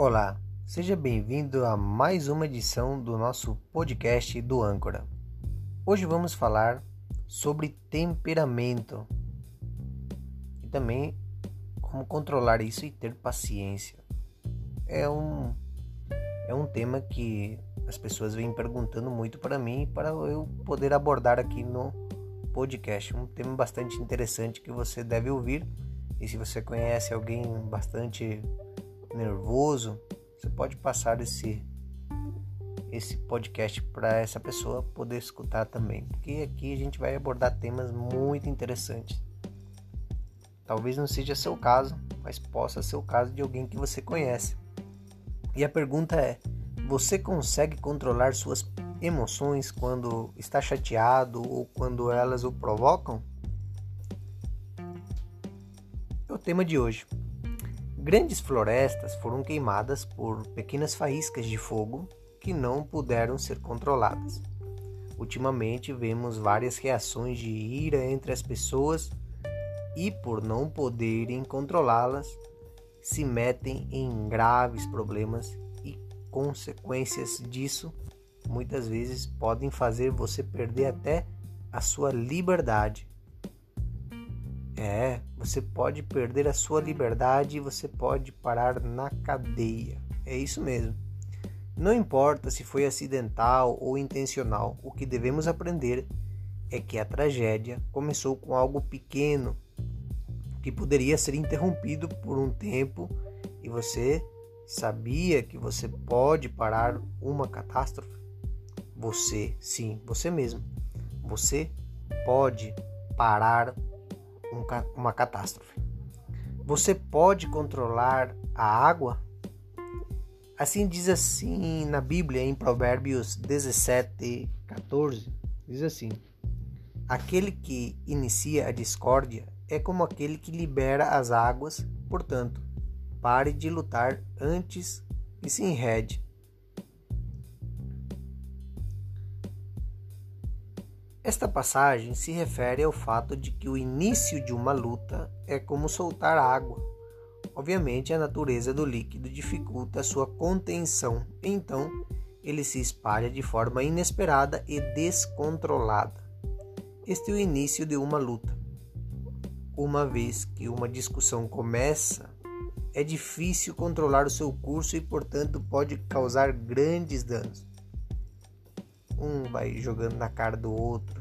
Olá, seja bem-vindo a mais uma edição do nosso podcast do Âncora. Hoje vamos falar sobre temperamento e também como controlar isso e ter paciência. É um é um tema que as pessoas vêm perguntando muito para mim para eu poder abordar aqui no podcast. Um tema bastante interessante que você deve ouvir. E se você conhece alguém bastante nervoso, você pode passar esse esse podcast para essa pessoa poder escutar também, porque aqui a gente vai abordar temas muito interessantes. Talvez não seja seu caso, mas possa ser o caso de alguém que você conhece. E a pergunta é: você consegue controlar suas emoções quando está chateado ou quando elas o provocam? É o tema de hoje. Grandes florestas foram queimadas por pequenas faíscas de fogo que não puderam ser controladas. Ultimamente vemos várias reações de ira entre as pessoas e, por não poderem controlá-las, se metem em graves problemas e consequências disso muitas vezes podem fazer você perder até a sua liberdade. É, você pode perder a sua liberdade e você pode parar na cadeia. É isso mesmo. Não importa se foi acidental ou intencional, o que devemos aprender é que a tragédia começou com algo pequeno que poderia ser interrompido por um tempo e você sabia que você pode parar uma catástrofe? Você, sim, você mesmo. Você pode parar um, uma catástrofe. Você pode controlar a água? Assim diz assim na Bíblia, em Provérbios 17, 14, diz assim: Aquele que inicia a discórdia é como aquele que libera as águas, portanto, pare de lutar antes que se enrede Esta passagem se refere ao fato de que o início de uma luta é como soltar água. Obviamente, a natureza do líquido dificulta sua contenção, então ele se espalha de forma inesperada e descontrolada. Este é o início de uma luta. Uma vez que uma discussão começa, é difícil controlar o seu curso e, portanto, pode causar grandes danos. Um vai jogando na cara do outro.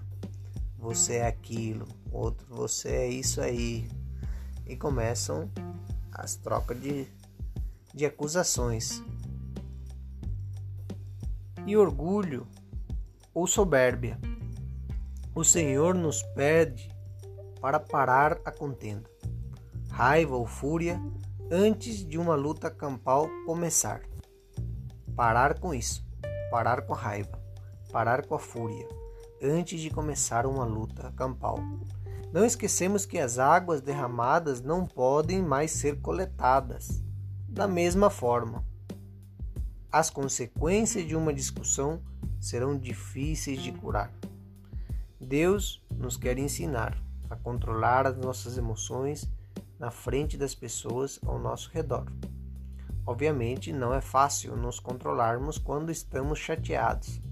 Você é aquilo, outro, você é isso aí. E começam as trocas de, de acusações. E orgulho ou soberbia. O Senhor nos pede para parar a contenda, raiva ou fúria antes de uma luta campal começar. Parar com isso, parar com a raiva parar com a fúria antes de começar uma luta campal. Não esquecemos que as águas derramadas não podem mais ser coletadas. Da mesma forma, as consequências de uma discussão serão difíceis de curar. Deus nos quer ensinar a controlar as nossas emoções na frente das pessoas ao nosso redor. Obviamente, não é fácil nos controlarmos quando estamos chateados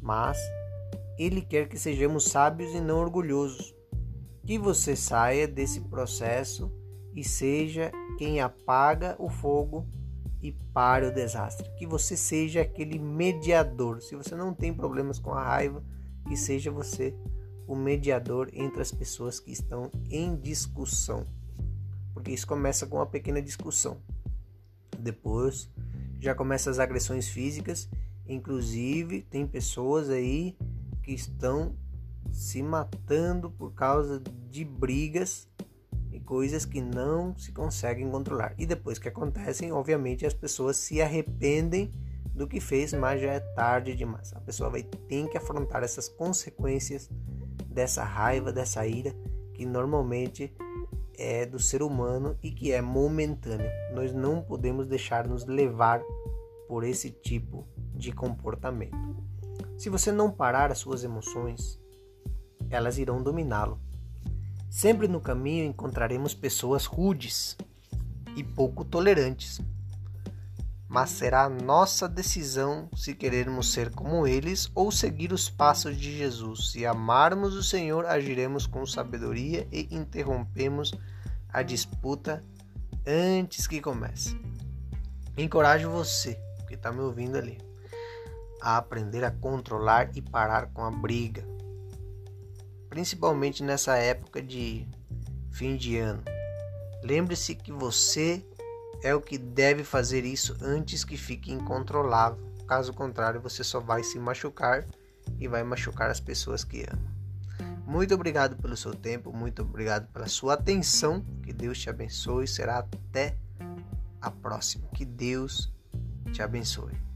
mas ele quer que sejamos sábios e não orgulhosos. Que você saia desse processo e seja quem apaga o fogo e pare o desastre. Que você seja aquele mediador. Se você não tem problemas com a raiva, que seja você o mediador entre as pessoas que estão em discussão. Porque isso começa com uma pequena discussão. Depois já começa as agressões físicas Inclusive, tem pessoas aí que estão se matando por causa de brigas e coisas que não se conseguem controlar. E depois que acontecem, obviamente as pessoas se arrependem do que fez, mas já é tarde demais. A pessoa vai ter que afrontar essas consequências dessa raiva, dessa ira que normalmente é do ser humano e que é momentânea. Nós não podemos deixar nos levar por esse tipo de comportamento. Se você não parar as suas emoções, elas irão dominá-lo. Sempre no caminho encontraremos pessoas rudes e pouco tolerantes. mas será nossa decisão se queremos ser como eles ou seguir os passos de Jesus. Se amarmos o Senhor, agiremos com sabedoria e interrompemos a disputa antes que comece. Encorajo você, que está me ouvindo ali, a aprender a controlar e parar com a briga, principalmente nessa época de fim de ano. Lembre-se que você é o que deve fazer isso antes que fique incontrolável. Caso contrário, você só vai se machucar e vai machucar as pessoas que ama. Muito obrigado pelo seu tempo, muito obrigado pela sua atenção. Que Deus te abençoe. Será até a próxima. Que Deus te abençoe.